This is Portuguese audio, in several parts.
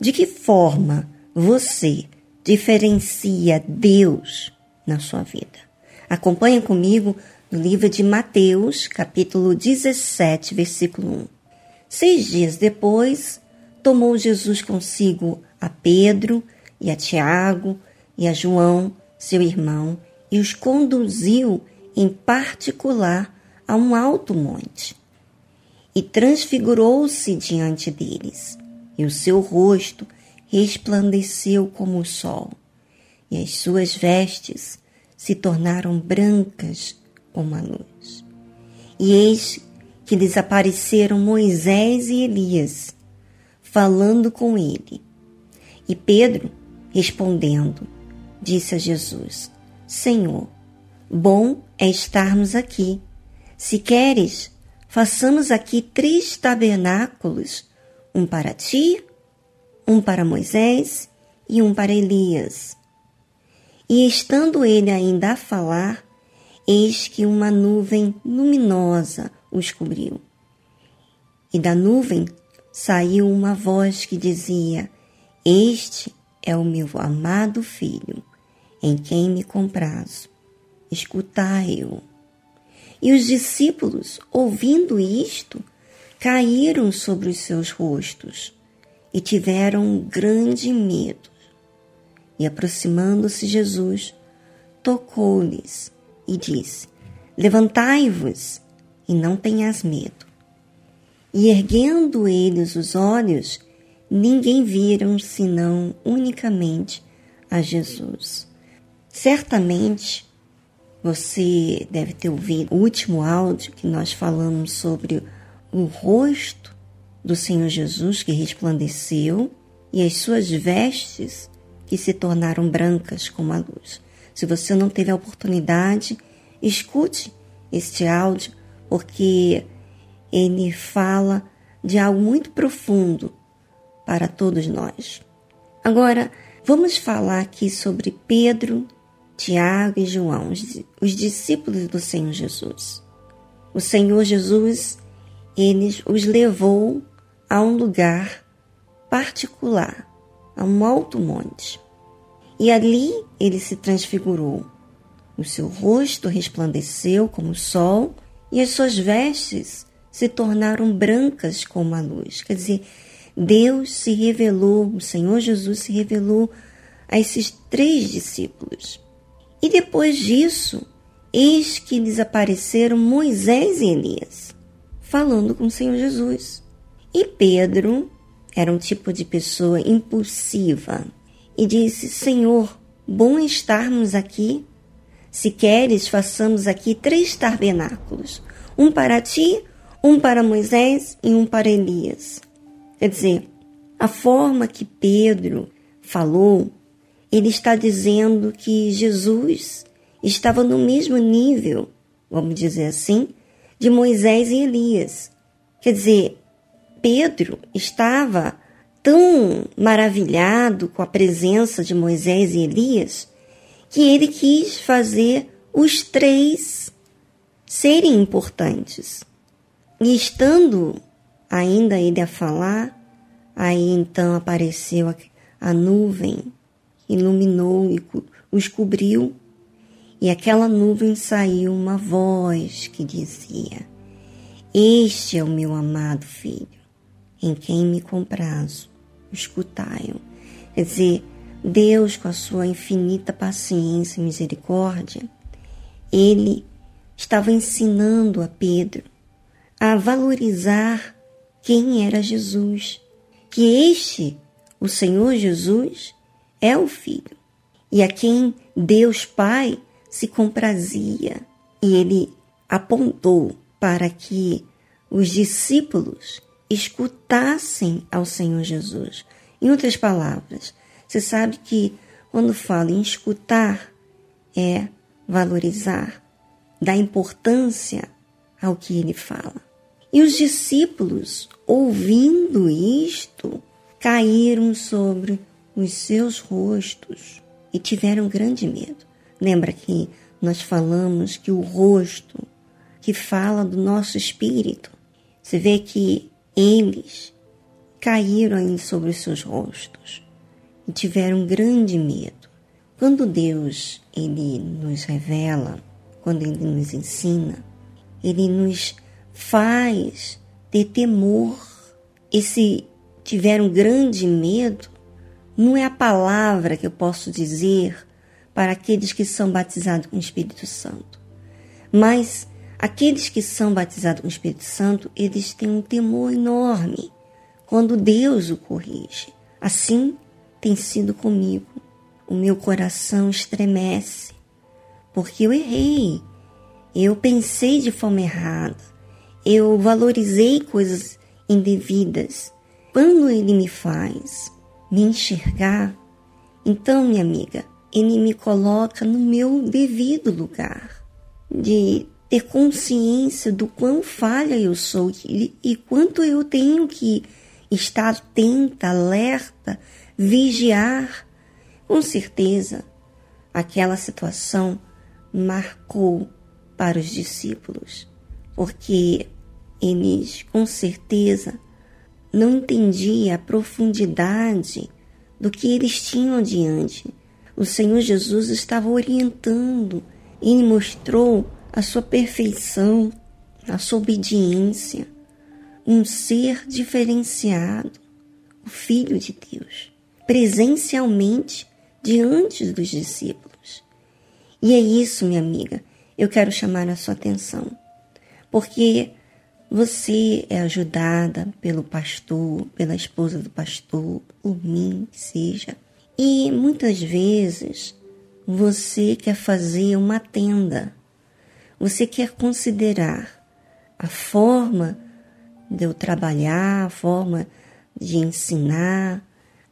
De que forma você diferencia Deus na sua vida? Acompanhe comigo no livro de Mateus, capítulo 17, versículo 1. Seis dias depois, tomou Jesus consigo a Pedro e a Tiago e a João, seu irmão, e os conduziu em particular a um alto monte. E transfigurou-se diante deles, e o seu rosto resplandeceu como o sol, e as suas vestes se tornaram brancas como a luz. E eis que lhes apareceram Moisés e Elias, falando com ele. E Pedro, respondendo, disse a Jesus: Senhor, bom é estarmos aqui. Se queres, façamos aqui três tabernáculos: um para ti, um para Moisés e um para Elias. E estando ele ainda a falar, eis que uma nuvem luminosa os cobriu. E da nuvem saiu uma voz que dizia: Este é o meu amado filho, em quem me comprazo. Escutai-o. E os discípulos, ouvindo isto, caíram sobre os seus rostos e tiveram grande medo. E aproximando-se Jesus, tocou-lhes e disse: Levantai-vos e não tenhas medo. E erguendo eles os olhos, ninguém viram senão unicamente a Jesus. Certamente você deve ter ouvido o último áudio que nós falamos sobre o rosto do Senhor Jesus que resplandeceu e as suas vestes que se tornaram brancas como a luz. Se você não teve a oportunidade, escute este áudio, porque ele fala de algo muito profundo para todos nós. Agora, vamos falar aqui sobre Pedro, Tiago e João, os discípulos do Senhor Jesus. O Senhor Jesus, ele os levou a um lugar particular, a um alto monte. E ali ele se transfigurou. O seu rosto resplandeceu como o sol e as suas vestes se tornaram brancas como a luz. Quer dizer, Deus se revelou, o Senhor Jesus se revelou a esses três discípulos. E depois disso, eis que lhes apareceram Moisés e Elias, falando com o Senhor Jesus. E Pedro era um tipo de pessoa impulsiva, e disse: Senhor, bom estarmos aqui. Se queres, façamos aqui três tabernáculos: um para ti, um para Moisés e um para Elias. Quer dizer, a forma que Pedro falou, ele está dizendo que Jesus estava no mesmo nível, vamos dizer assim, de Moisés e Elias. Quer dizer, Pedro estava tão maravilhado com a presença de Moisés e Elias que ele quis fazer os três serem importantes. E estando ainda ele a falar, aí então apareceu a, nuvem, iluminou e os cobriu, e aquela nuvem saiu uma voz que dizia: Este é o meu amado filho, em quem me comprazo escutai-o. Quer dizer, Deus, com a sua infinita paciência e misericórdia, ele estava ensinando a Pedro a valorizar quem era Jesus, que este, o Senhor Jesus, é o Filho, e a quem Deus Pai se comprazia. E ele apontou para que os discípulos escutassem ao Senhor Jesus. Em outras palavras, você sabe que quando fala em escutar, é valorizar, dar importância ao que ele fala. E os discípulos, ouvindo isto, caíram sobre os seus rostos e tiveram grande medo. Lembra que nós falamos que o rosto que fala do nosso espírito, você vê que eles caíram sobre os seus rostos e tiveram grande medo. Quando Deus ele nos revela, quando ele nos ensina, ele nos faz ter temor. Esse tiveram grande medo não é a palavra que eu posso dizer para aqueles que são batizados com o Espírito Santo, mas aqueles que são batizados com o Espírito Santo, eles têm um temor enorme quando Deus o corrige. Assim tem sido comigo. O meu coração estremece, porque eu errei. Eu pensei de forma errada. Eu valorizei coisas indevidas. Quando ele me faz me enxergar, então, minha amiga, ele me coloca no meu devido lugar de ter consciência do quão falha eu sou e, e quanto eu tenho que estar atenta, alerta, vigiar. Com certeza, aquela situação marcou para os discípulos, porque eles com certeza não entendiam a profundidade do que eles tinham diante. O Senhor Jesus estava orientando e mostrou a sua perfeição, a sua obediência, um ser diferenciado, o Filho de Deus, presencialmente diante dos discípulos. E é isso, minha amiga, eu quero chamar a sua atenção, porque você é ajudada pelo pastor, pela esposa do pastor, por mim, seja. E muitas vezes você quer fazer uma tenda, você quer considerar a forma de eu trabalhar, a forma de ensinar,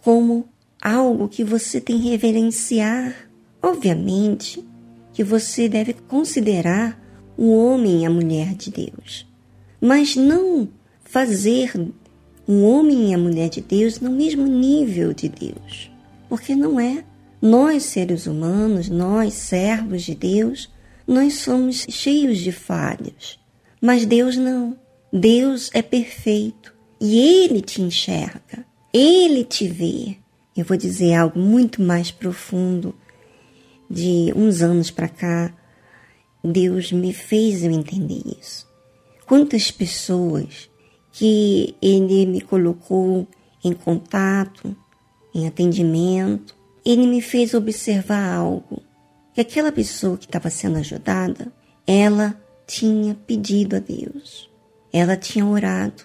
como algo que você tem que reverenciar. Obviamente que você deve considerar o homem e a mulher de Deus, mas não fazer um homem e a mulher de Deus no mesmo nível de Deus, porque não é. Nós, seres humanos, nós, servos de Deus, nós somos cheios de falhas, mas Deus não. Deus é perfeito e Ele te enxerga, Ele te vê. Eu vou dizer algo muito mais profundo. De uns anos para cá, Deus me fez eu entender isso. Quantas pessoas que Ele me colocou em contato, em atendimento, Ele me fez observar algo. Que aquela pessoa que estava sendo ajudada, ela tinha pedido a Deus ela tinha orado.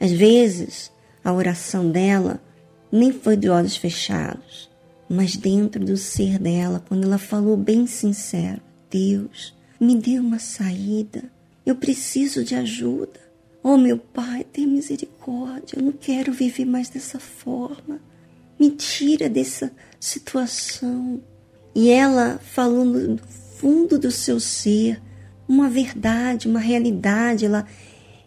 Às vezes, a oração dela nem foi de olhos fechados, mas dentro do ser dela, quando ela falou bem sincero: Deus, me dê uma saída, eu preciso de ajuda. Oh, meu Pai, tem misericórdia, eu não quero viver mais dessa forma. Me tira dessa situação. E ela falou no fundo do seu ser uma verdade, uma realidade. Ela,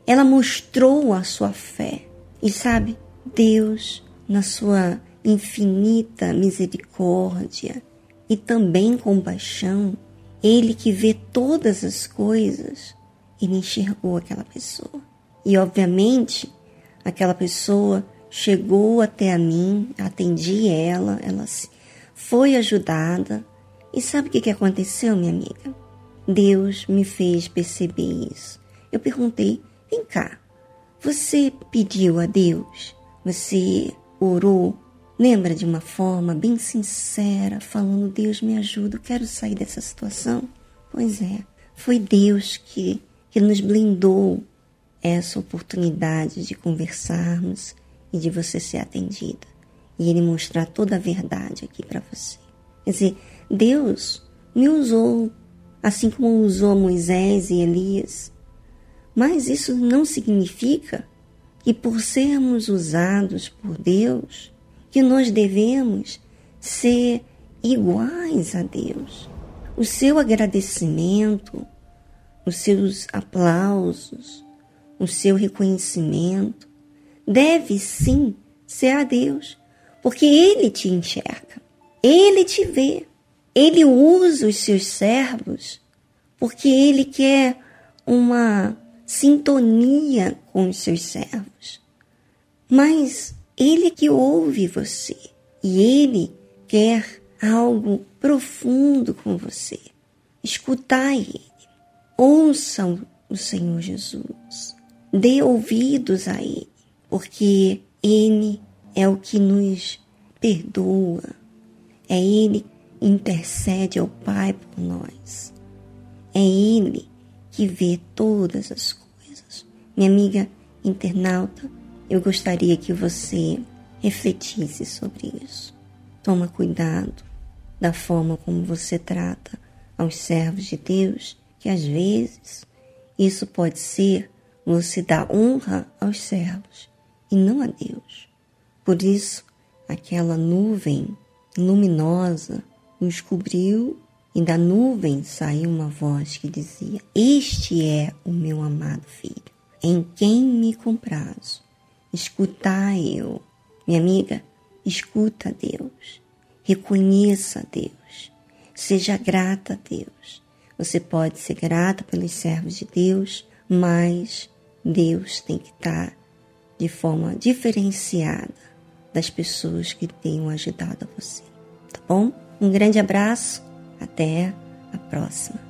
ela mostrou a sua fé. E sabe, Deus, na sua infinita misericórdia e também compaixão, Ele que vê todas as coisas, Ele enxergou aquela pessoa. E obviamente, aquela pessoa chegou até a mim, atendi ela, ela foi ajudada. E sabe o que aconteceu, minha amiga? Deus me fez perceber isso. Eu perguntei Vem cá, você pediu a Deus? Você orou? Lembra de uma forma bem sincera, falando: Deus me ajuda, eu quero sair dessa situação? Pois é, foi Deus que, que nos blindou essa oportunidade de conversarmos e de você ser atendida. E Ele mostrar toda a verdade aqui para você. Quer dizer, Deus me usou, assim como usou Moisés e Elias, mas isso não significa que por sermos usados por Deus, que nós devemos ser iguais a Deus. O seu agradecimento, os seus aplausos, o seu reconhecimento deve sim ser a Deus, porque Ele te enxerga, Ele te vê, Ele usa os seus servos, porque Ele quer uma sintonia com os seus servos. mas Ele que ouve você e Ele quer algo profundo com você. Escutai Ele, ouçam o Senhor Jesus, dê ouvidos a Ele, porque Ele é o que nos perdoa, é Ele que intercede ao Pai por nós, é Ele que vê todas as coisas. Minha amiga internauta, eu gostaria que você refletisse sobre isso. Toma cuidado da forma como você trata aos servos de Deus, que às vezes isso pode ser você dar honra aos servos e não a Deus. Por isso, aquela nuvem luminosa nos cobriu e da nuvem saiu uma voz que dizia: Este é o meu amado filho, em quem me comprazo. Escutai-o. Minha amiga, escuta a Deus. Reconheça a Deus. Seja grata a Deus. Você pode ser grata pelos servos de Deus, mas Deus tem que estar de forma diferenciada das pessoas que tenham ajudado a você. Tá bom? Um grande abraço. Até a próxima.